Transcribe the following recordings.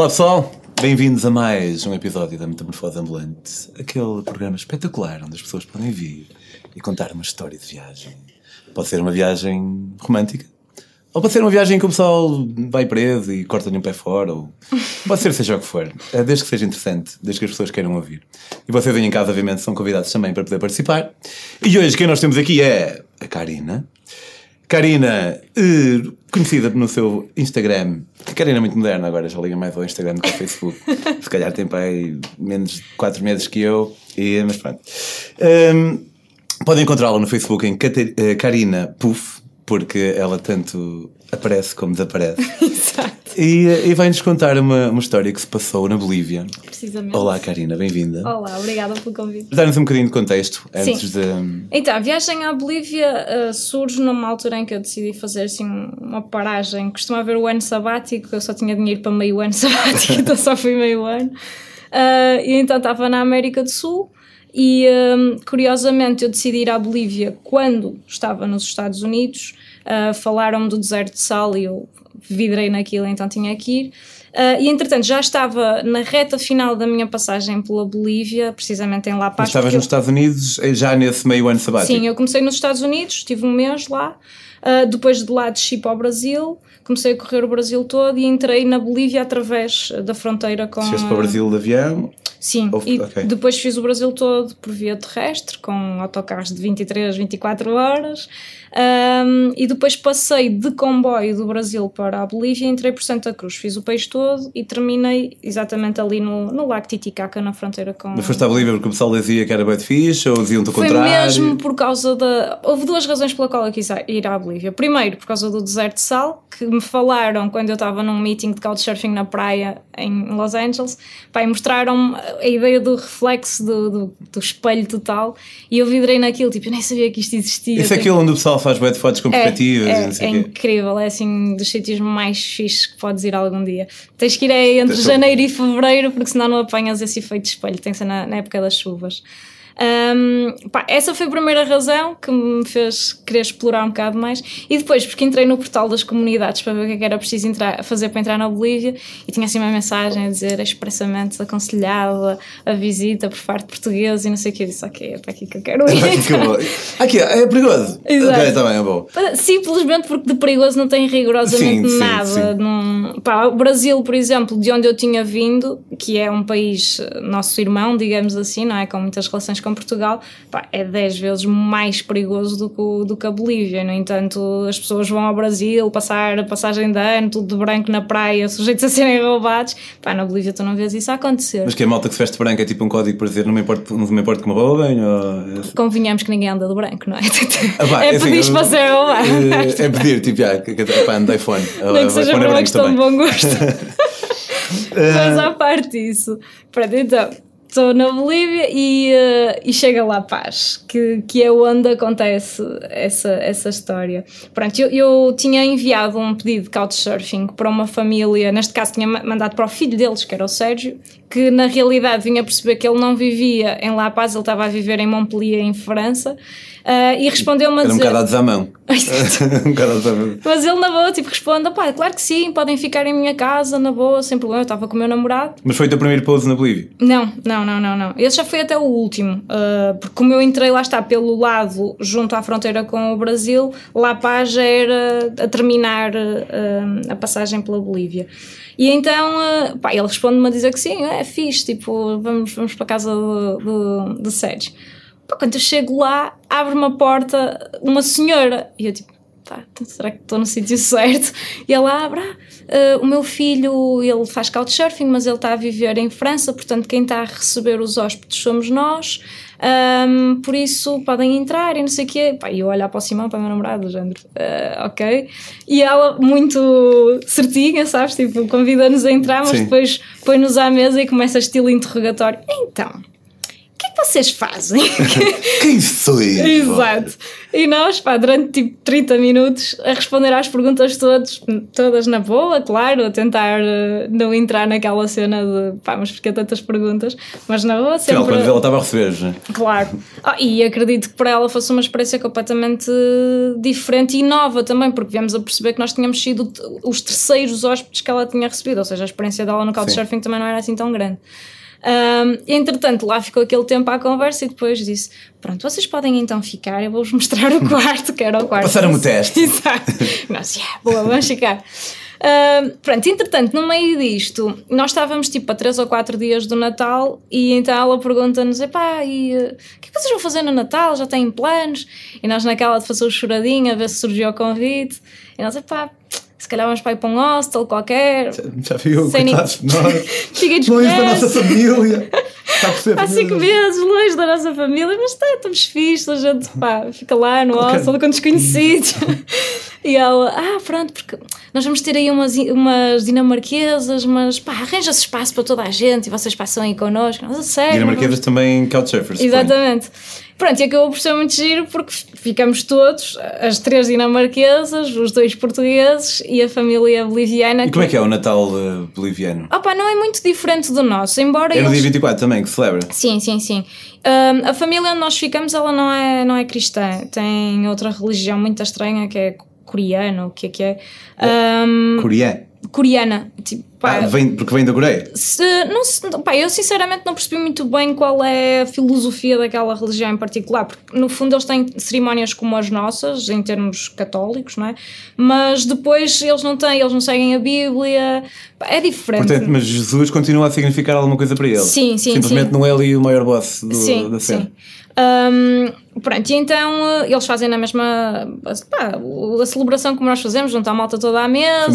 Olá pessoal, bem-vindos a mais um episódio da Metamorfose Ambulante, aquele programa espetacular onde as pessoas podem vir e contar uma história de viagem. Pode ser uma viagem romântica, ou pode ser uma viagem em que o pessoal vai preso e corta-lhe um pé fora, ou pode ser seja o que for, É desde que seja interessante, desde que as pessoas queiram ouvir. E vocês aí em casa, obviamente, são convidados também para poder participar. E hoje quem nós temos aqui é a Karina. Karina, eh, conhecida no seu Instagram. Karina é muito moderna agora, já liga mais ao Instagram do que ao Facebook. Se calhar tem aí menos de 4 meses que eu, e, mas pronto. Um, podem encontrá-la no Facebook em eh, Karina Puff, porque ela tanto aparece como desaparece. Exato. E, eh, e vai-nos contar uma, uma história que se passou na Bolívia. Precisamente. Olá, Karina, bem-vinda. Olá, obrigada pelo convite. Dar-nos um bocadinho de contexto antes de. Então, a viagem à Bolívia uh, surge numa altura em que eu decidi fazer assim uma paragem. Costuma haver o ano sabático, eu só tinha dinheiro para meio ano sabático, então só fui meio ano. Uh, e então estava na América do Sul e um, curiosamente eu decidi ir à Bolívia quando estava nos Estados Unidos. Uh, Falaram-me do deserto de sal e eu vidrei naquilo, então tinha que ir. Uh, e entretanto já estava na reta final da minha passagem pela Bolívia, precisamente em La Paz. Estavas eu- nos Estados Unidos eh, já nesse meio ano sabático? Sim, eu comecei nos Estados Unidos, estive um mês lá. Uh, depois de lá desci para o Brasil, comecei a correr o Brasil todo e entrei na Bolívia através da fronteira com. Chegaste para o Brasil de avião? Sim, Ou- e ok. depois fiz o Brasil todo por via terrestre, com autocarros de 23, 24 horas. Um, e depois passei de comboio do Brasil para a Bolívia e entrei por Santa Cruz. Fiz o país todo e terminei exatamente ali no, no Lago Titicaca, na fronteira com. Mas foste à Bolívia porque o pessoal dizia que era bem fixe ou diziam-te o Foi contrário? mesmo por causa da. Houve duas razões pela qual eu quis ir à Bolívia. Primeiro, por causa do deserto de sal, que me falaram quando eu estava num meeting de couchsurfing na praia em Los Angeles. Pá, e mostraram-me a ideia do reflexo do, do, do espelho total e eu vidrei naquilo, tipo, eu nem sabia que isto existia. Isso é Tipo, aquilo onde o pessoal faz bué de fotos comparativas e é, é quê. incrível, é assim dos sítios mais fixes que podes ir algum dia. Tens que ir aí entre Tens- janeiro e fevereiro, porque senão não apanhas esse efeito de espelho, tem que ser na, na época das chuvas. Ahm, pá, essa foi a primeira razão que me fez querer explorar um bocado mais. E depois, porque entrei no portal das comunidades para ver o que é que era preciso entrar, fazer para entrar na Bolívia e tinha assim uma mensagem a dizer expressamente aconselhada a visita por parte portuguesa e não sei o que. Eu disse, ok, é para aqui que eu quero ir. Que bom. Aqui, é perigoso. Exato. Ok, está bem, é bom. Simplesmente porque de perigoso não tem rigorosamente Sim, sim, nada. sim. Não- pá, o Brasil, por exemplo, de onde eu tinha vindo, que é um país eh, nosso irmão, digamos assim, não é? Com muitas relações com Portugal, pá, é 10 vezes mais perigoso do que, o- do que a Bolívia. No entanto, as pessoas vão ao Brasil passar a passagem de ano, tudo de branco na praia, sujeitos a serem roubados. Pá, na Bolívia tu não vês isso acontecer. Mas que a malta que se veste branca é tipo um código para dizer não me importa, não me importa que me roubem? Ou... Convenhamos que ninguém anda de branco, não é? Ah, pá, é assim, pedir eu- para ser roubado. eh, É pedir, tipo, já, pá, ando de iPhone. Nem que seja por é uma questão de também. bom gosto. Mas à parte disso, pronto, então, estou na Bolívia e, eh, e chega lá Paz, que, que é onde acontece essa, essa história. Pronto, eu, eu tinha enviado um pedido de couchsurfing para uma família, neste caso tinha ma- mandado para o filho deles, que era o Sérgio, que na realidade vinha perceber que ele não vivia em La Paz, ele estava a viver em Montpellier, em França, eh, e respondeu-me a Era um dizer... bocado a desamão. um bocado a desamão. Mas ele na boa, tipo, responde: pá, claro que sim, podem ficar em minha casa, na boa, sem problema. Eu estava com o meu namorado. Mas foi o teu primeiro pouso na Bolívia? Não, não, não, não, não. Esse já foi até o último, ah, porque como eu entrei lá está pelo lado, junto à fronteira com o Brasil, La Paz já era a terminar ah, a passagem pela Bolívia. E então, ah, pá, ele responde-me a dizer que sim, é fixe, tipo, vamos, vamos para casa do Sérgio. Quando eu chego lá, abre-me a porta uma senhora, e eu tipo, pá, então será que estou no sítio certo? E ela abre, ah, ah, o meu filho, ele faz couchsurfing, mas ele está a viver em França, portanto quem está a receber os hóspedes somos nós, ahm, por isso podem entrar e não sei o quê. Pá, e eu olhar para o Simão, para o meu namorado, do género, "Ah, ok. E ela, muito certinha, sabes, tipo, convida-nos a entrar, mas Sim. depois põe-nos à mesa e começa estilo interrogatório. Então... que é que vocês fazem? Quem sois? Exato. E nós, pá, durante tipo 30 minutos a responder às perguntas todas, todas na boa, claro, a tentar uh, não entrar naquela cena de pá, mas porque tantas perguntas, mas na boa sempre. Quando ela estava a receber, né? Claro. Ah, e acredito que para ela fosse uma experiência completamente diferente e nova também, porque viemos a perceber que nós tínhamos sido os terceiros hóspedes que ela tinha recebido, ou seja, a experiência dela no Couchsurfing também não era assim tão grande. Um, entretanto, lá ficou aquele tempo à conversa e depois disse: Pronto, vocês podem então ficar, eu vou-vos mostrar o quarto, que era o quarto. Passaram o teste. Exato. Nós, yeah, boa, vamos ficar. Uh, pronto, entretanto, no meio disto, nós estávamos tipo a 3 ou 4 dias do Natal e então ela pergunta-nos: epá, e uh, o que é que vocês vão fazer no Natal? Já têm planos? E nós, naquela de fazer o choradinho, a ver se surgiu o convite, e nós, epá, se calhar vamos para ir para um hostel qualquer. Já viu, Sem coitados de nós. Fiquei Longe da nossa família. Está a perceber? Há cinco meses, longe da nossa família, mas tá, estamos fixos, a gente pá, fica lá no Qualquer- hostel com desconhecidos. e ela, ah, pronto, porque nós vamos ter aí umas, umas dinamarquesas, mas pá, arranja-se espaço para toda a gente e vocês passam aí connosco. Nós, a sério. Dinamarquesas também couchsurfers. suponho. Exatamente. Pronto, e acabou por ser muito giro porque ficamos todos, as três dinamarquesas, os dois portugueses e a família boliviana. E como é que é o Natal eh, boliviano? Opa, não é muito diferente do nosso, embora É no eles... dia 24 também que celebra. Sim, sim, sim. Ahm, a família onde nós ficamos, ela não é, não é cristã. Tem outra religião muito estranha que é coreana, o que é que é? Ahm, Coreano. coreana. Tipo, pá, Ah, vem, porque vem da Coreia. se, não se, pá, eu sinceramente não percebi muito bem qual é a filosofia daquela religião em particular, porque no fundo eles têm cerimónias como as nossas, em termos católicos, não é? Mas depois eles não têm, eles não seguem a Bíblia, Pá, é diferente. Portanto, mas Jesus continua a significar alguma coisa para ele. Sim, sim, Simplesmente sim. não é ali o maior boss do, sim, da cena. sim. Ahm, pronto, e então eh, eles fazem na mesma pá, a celebração como nós fazemos, juntar a malta toda à mesa,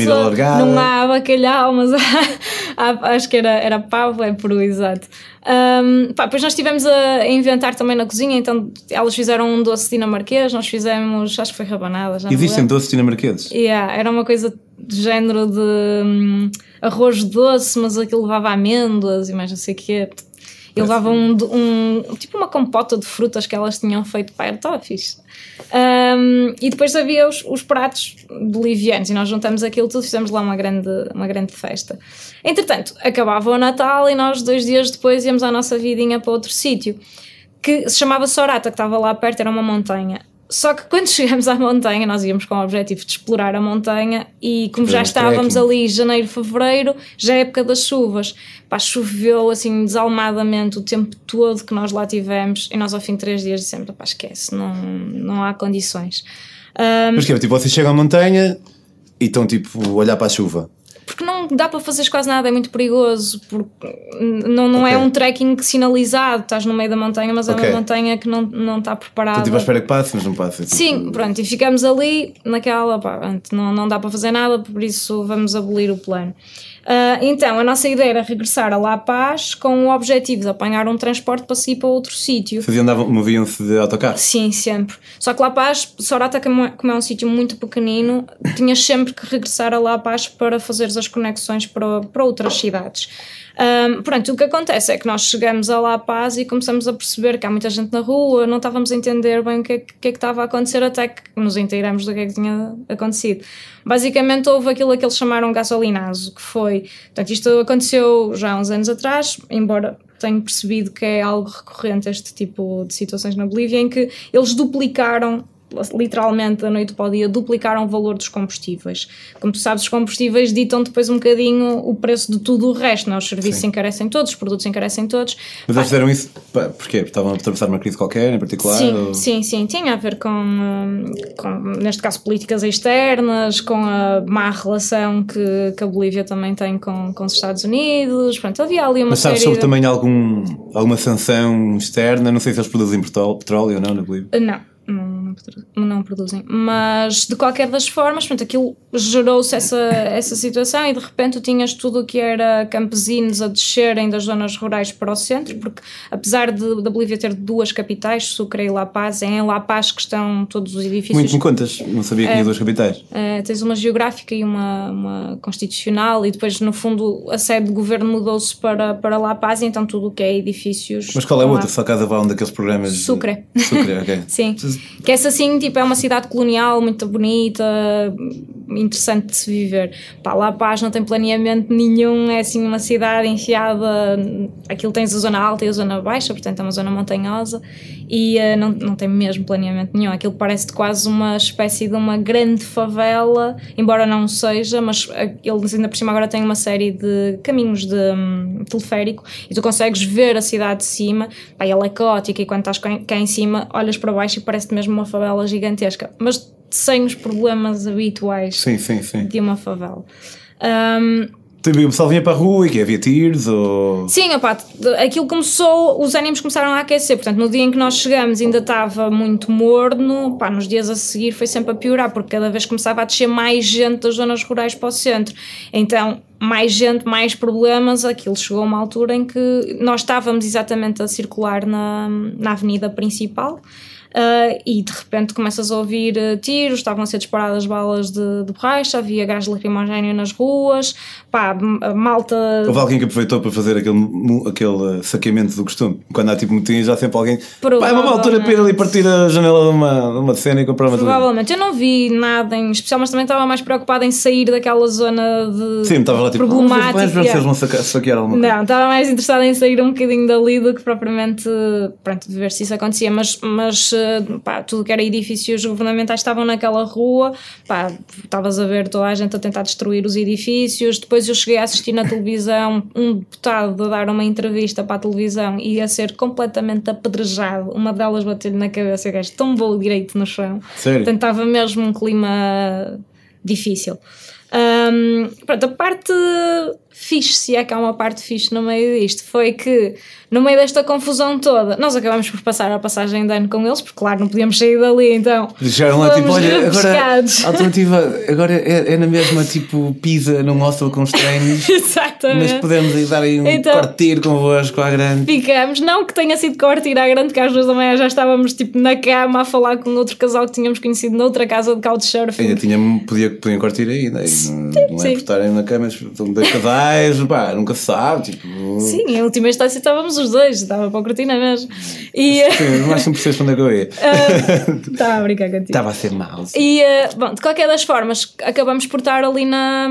não há bacalhau, mas acho que era, era pavo, é peru, exato. Ahm, pá, depois nós estivemos a inventar também na cozinha, então elas fizeram um doce dinamarquês, nós fizemos, acho que foi rabanada, já não me Existem doces dinamarqueses. Yeah, era uma coisa de género de hum, arroz doce, mas aquilo levava amêndoas e mais não sei o quê. E levava um, um- tipo uma compota de frutas que elas tinham feito para estava fixe. Hum, e depois havia os, os pratos bolivianos e nós juntamos aquilo tudo, fizemos lá uma grande, uma grande festa. Entretanto, acabava o Natal e nós dois dias depois íamos à nossa vidinha para outro sítio que se chamava Sorata, que estava lá perto, era uma montanha. Só que quando chegamos à montanha, nós íamos com o objetivo de explorar a montanha e como já um estávamos ali janeiro, fevereiro, já é época das chuvas. Pá, choveu assim desalmadamente o tempo todo que nós lá tivemos e nós ao fim de três dias dissemos, pá, esquece, não, não há condições. Ahm, Mas que tipo, vocês chegam à montanha e estão tipo a olhar para a chuva. Porque não dá para fazeres quase nada, é muito perigoso, porque não, não é Ok. um trekking sinalizado, estás no meio da montanha, mas é Ok. uma montanha que não, não está preparada. Estão tipo à espera que passe, mas não passa. Tipo, Sim, pronto, e ficamos ali naquela, pá, não, não dá para fazer nada, por isso vamos abolir o plano. Ah, então, a nossa ideia era regressar a La Paz com o objetivo de apanhar um transporte para seguir para outro sítio. Faziam, andavam, moviam-se de autocarro. Sim, sempre. Só que La Paz, Sorata, como é, é um sítio muito pequenino, tinhas sempre que regressar a La Paz para fazeres as conexões para, para outras cidades. Ahm, pronto, o que acontece é que nós chegamos a La Paz e começamos a perceber que há muita gente na rua, não estávamos a entender bem o que é que é que estava a acontecer até que nos inteiramos do que é que tinha acontecido. Basicamente houve aquilo que eles chamaram gasolinazo, que foi, portanto isto aconteceu já há uns anos atrás, embora tenho percebido que é algo recorrente este tipo de situações na Bolívia, em que eles duplicaram literalmente da noite para o dia duplicaram o valor dos combustíveis. Como tu sabes, os combustíveis ditam depois um bocadinho o preço de tudo o resto, não? é? os serviços Sim. encarecem todos, os produtos encarecem todos. Mas eles fizeram isso porquê? Porque estavam a atravessar uma crise qualquer em particular? Sim, ou- sim, sim, tinha a ver com, hum, com, neste caso, políticas externas, com a má relação que, que a Bolívia também tem com, com os Estados Unidos. Pronto, havia ali uma Mas sabes sobre de... também algum, alguma sanção externa? Não sei se eles produzem petró- petróleo ou não na Bolívia. Não, não, não produzem. Mas de qualquer das formas, portanto, aquilo gerou-se essa, essa situação e de repente tu tinhas tudo o que era campesinos a descerem das zonas rurais para o centro, porque apesar de, da Bolívia ter duas capitais, Sucre e La Paz, é em La Paz que estão todos os edifícios. Muito me contas, não sabia que tinha é, duas capitais. É, tens uma geográfica e uma, uma constitucional, e depois, no fundo, a sede de governo mudou-se para, para La Paz, e então tudo o que é edifícios. Mas qual é a outra? Só cada vão daqueles programas? Sucre. Sucre, ok. Sim. Que essa, assim, tipo, é uma cidade colonial muito bonita, interessante de se viver. Pá, La Paz não tem planeamento nenhum, é assim uma cidade enfiada. Aquilo tens a zona alta e a zona baixa, portanto é uma zona montanhosa e uh, não, não tem mesmo planeamento nenhum. Aquilo parece quase uma espécie de uma grande favela, embora não seja, mas uh, eles ainda por cima agora têm uma série de caminhos de um, teleférico e tu consegues ver a cidade de cima. Pá, ela é caótica e quando estás cá em cima olhas para baixo e parece mesmo uma favela gigantesca, mas sem os problemas habituais sim, sim, sim. de uma favela. Um, o pessoal vinha para a rua e que havia tiros ou... Sim, opa, aquilo começou, os ânimos começaram a aquecer, portanto no dia em que nós chegamos ainda estava muito morno, pá, nos dias a seguir foi sempre a piorar, porque cada vez começava a descer mais gente das zonas rurais para o centro, então mais gente, mais problemas, aquilo chegou a uma altura em que nós estávamos exatamente a circular na, na avenida principal, uh, e de repente começas a ouvir uh, tiros, estavam a ser disparadas balas de, de borracha, havia gás lacrimogéneo nas ruas, pá, a malta. Houve alguém que aproveitou para fazer aquele, aquele saqueamento do costume. Quando há tipo motins, há sempre alguém. Pá, é uma altura para ir ali partir a janela de uma, de uma cena e comprar uma Provavelmente. Eu não vi nada em especial, mas também estava mais preocupada em sair daquela zona de. Sim, estava lá tipo. Problemática. Vão saquear alguma coisa. Não, estava mais interessada em sair um bocadinho dali do que propriamente. Pronto, ver se isso acontecia. Mas, mas pá, tudo que era edifícios governamentais estavam naquela rua, pá, estavas a ver toda a gente a tentar destruir os edifícios. Depois eu cheguei a assistir na televisão um deputado a dar uma entrevista para a televisão e a ser completamente apedrejado. Uma delas bateu-lhe na cabeça e o gajo tombou direito no chão. Sério? Estava mesmo um clima difícil. Um, pronto, a parte fixe, se é que há uma parte fixe no meio disto, foi que no meio desta confusão toda, nós acabamos por passar a passagem de ano com eles, porque claro, não podíamos sair dali, então. Deixaram lá tipo, olha, agora a alternativa agora é, é, na mesma tipo pizza num hostel com os treinos. Exatamente. Mas podemos ir dar aí um então, quartir convosco à grande. Ficamos, não que tenha sido quartir à grande, que às duas da manhã já estávamos tipo na cama a falar com outro casal que tínhamos conhecido noutra casa de couchsurfing. Ainda tinha, podia, podiam quartir aí, né? não, não é por estarem na cama, estão dois casais, pá, nunca se sabe. Tipo... Sim, em última instância estávamos os dois, estava para a cortina mesmo. E, Sim, mas não percebes onde é que eu ia. Uh, estava a brincar contigo. Estava a ser mau. E, uh, bom, de qualquer das formas, acabamos por estar ali na,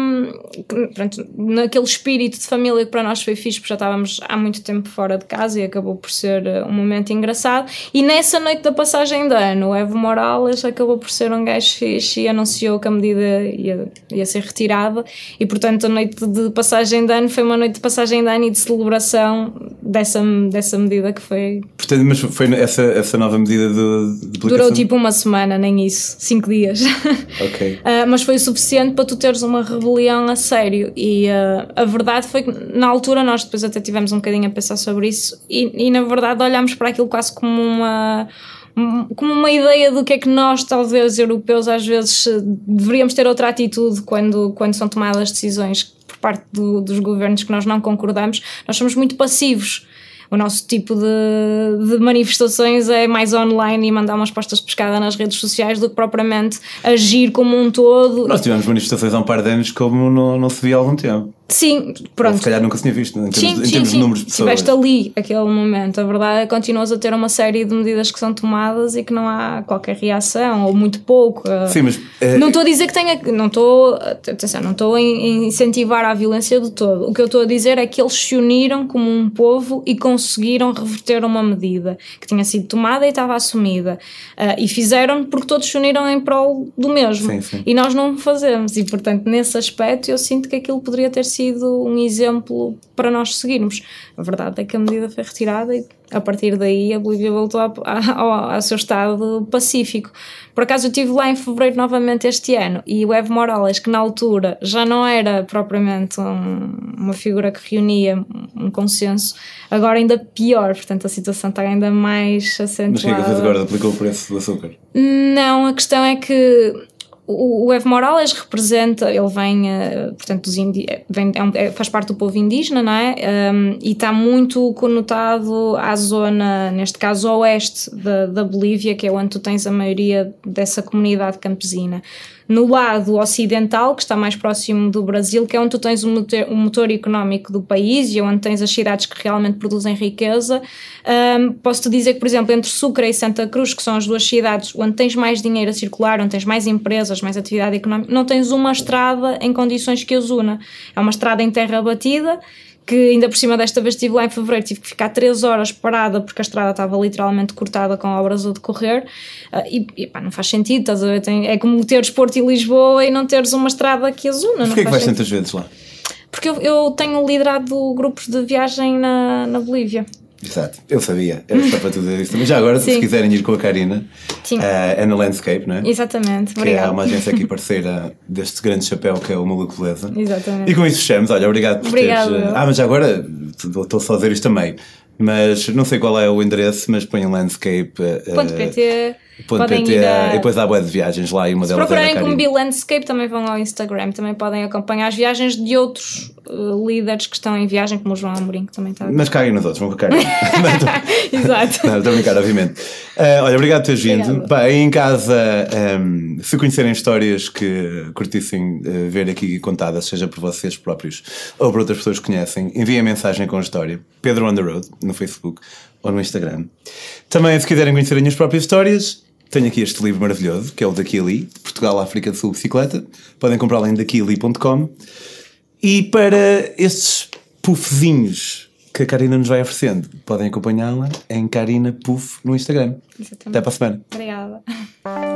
pronto, naquele espírito de família que para nós foi fixe, porque já estávamos há muito tempo fora de casa e acabou por ser uh, um momento engraçado. E nessa noite da passagem de ano, o Evo Morales acabou por ser um gajo fixe e anunciou que a medida ia, ia ser retirada. E portanto, a noite de passagem de ano foi uma noite de passagem de ano e de celebração dessa, dessa medida que foi. Portanto, mas foi essa, essa nova medida de, de Durou tipo uma semana, nem isso, cinco dias. Ok. uh, mas foi o suficiente para tu teres uma rebelião a sério. E uh, a verdade foi que na altura nós depois até tivemos um bocadinho a pensar sobre isso e, e na verdade olhámos para aquilo quase como uma como uma ideia do que é que nós, talvez europeus, às vezes deveríamos ter outra atitude quando, quando são tomadas decisões parte do, dos governos que nós não concordamos. Nós somos muito passivos o nosso tipo de, de, manifestações é mais online e mandar umas postas de pescada nas redes sociais do que propriamente agir como um todo. Nós tivemos manifestações há um par de anos como não, não se via há algum tempo. Sim, pronto. Ou se calhar nunca se tinha visto, em termos, sim, em sim, termos sim. de números de pessoas. Estiveste ali, aquele momento. A verdade é que continuas a ter uma série de medidas que são tomadas e que não há qualquer reação, ou muito pouco. Sim, mas. É... Não estou a dizer que tenha. Não estou. Atenção, não estou a incentivar a violência de todo. O que eu estou a dizer é que eles se uniram como um povo e conseguiram reverter uma medida que tinha sido tomada e estava assumida. Uh, e fizeram porque todos se uniram em prol do mesmo. Sim, sim. E nós não fazemos. E, portanto, nesse aspecto, eu sinto que aquilo poderia ter sido um exemplo para nós seguirmos. A verdade é que a medida foi retirada e a partir daí a Bolívia voltou ao, seu estado pacífico. Por acaso eu estive lá em fevereiro novamente este ano e o Evo Morales, que na altura já não era propriamente um, uma figura que reunia um consenso, agora ainda pior, portanto a situação está ainda mais acentuada. Mas o que é que fez agora? Aplicou o preço do açúcar? Não, a questão é que o, Evo Morales representa, ele vem, uh, portanto, dos indi vem, é um, é, faz parte do povo indígena, não é? Um, e está muito conotado à zona, neste caso, oeste da, da Bolívia, que é onde tu tens a maioria dessa comunidade campesina no lado ocidental, que está mais próximo do Brasil, que é onde tu tens o motor, o motor económico do país e onde tens as cidades que realmente produzem riqueza. Um, Posso-te dizer que, por exemplo, entre Sucre e Santa Cruz, que são as duas cidades onde tens mais dinheiro a circular, onde tens mais empresas, mais atividade económica, não tens uma estrada em condições que as una. É uma estrada em terra batida que ainda por cima desta vez estive lá em fevereiro, tive que ficar 3 horas parada porque a estrada estava literalmente cortada com obras a decorrer uh, e, e pá, não faz sentido, estás a ver? Tem, é como teres Porto e Lisboa e não teres uma estrada que as una. Porquê que vais tantas vezes lá? Porque eu, eu tenho liderado grupos de viagem na, na Bolívia. Exato, eu sabia, era só para tudo isso. Mas já agora, Sim. se quiserem ir com a Karina, Sim. Uh, é na Landscape, não é? Exatamente, que é uma agência aqui parceira deste grande chapéu que é o Maluco Beleza. Exatamente. E com isso fechamos, olha, obrigado por Obrigado. teres. Uh, ah, mas já agora, estou só a dizer isto também, mas não sei qual é o endereço, mas põe landscape. Uh, Ponto .pt, a... e depois há web de viagens lá e uma delas é procurarem como Bilandscape também vão ao Instagram, também podem acompanhar as viagens de outros uh, líderes que estão em viagem, como o João Amorim, que também está. Mas caem nos outros, vão com Karina. Exato. Não, estou a brincar, obviamente. Uh, olha, obrigado por teres vindo. Pá, aí em casa, um, se conhecerem histórias que curtissem uh, ver aqui contadas, seja por vocês próprios ou por outras pessoas que conhecem, enviem a mensagem com a história. Pedro on the Road, no Facebook ou no Instagram. Também, se quiserem conhecer as minhas próprias histórias, tenho aqui este livro maravilhoso, que é o Daquili, Portugal, África do Sul, Bicicleta. Podem comprá-lo em daquili.com. E para estes puffzinhos que a Karina nos vai oferecendo, podem acompanhá-la em Karina Puff no Instagram. Exatamente. Até para a semana. Obrigada.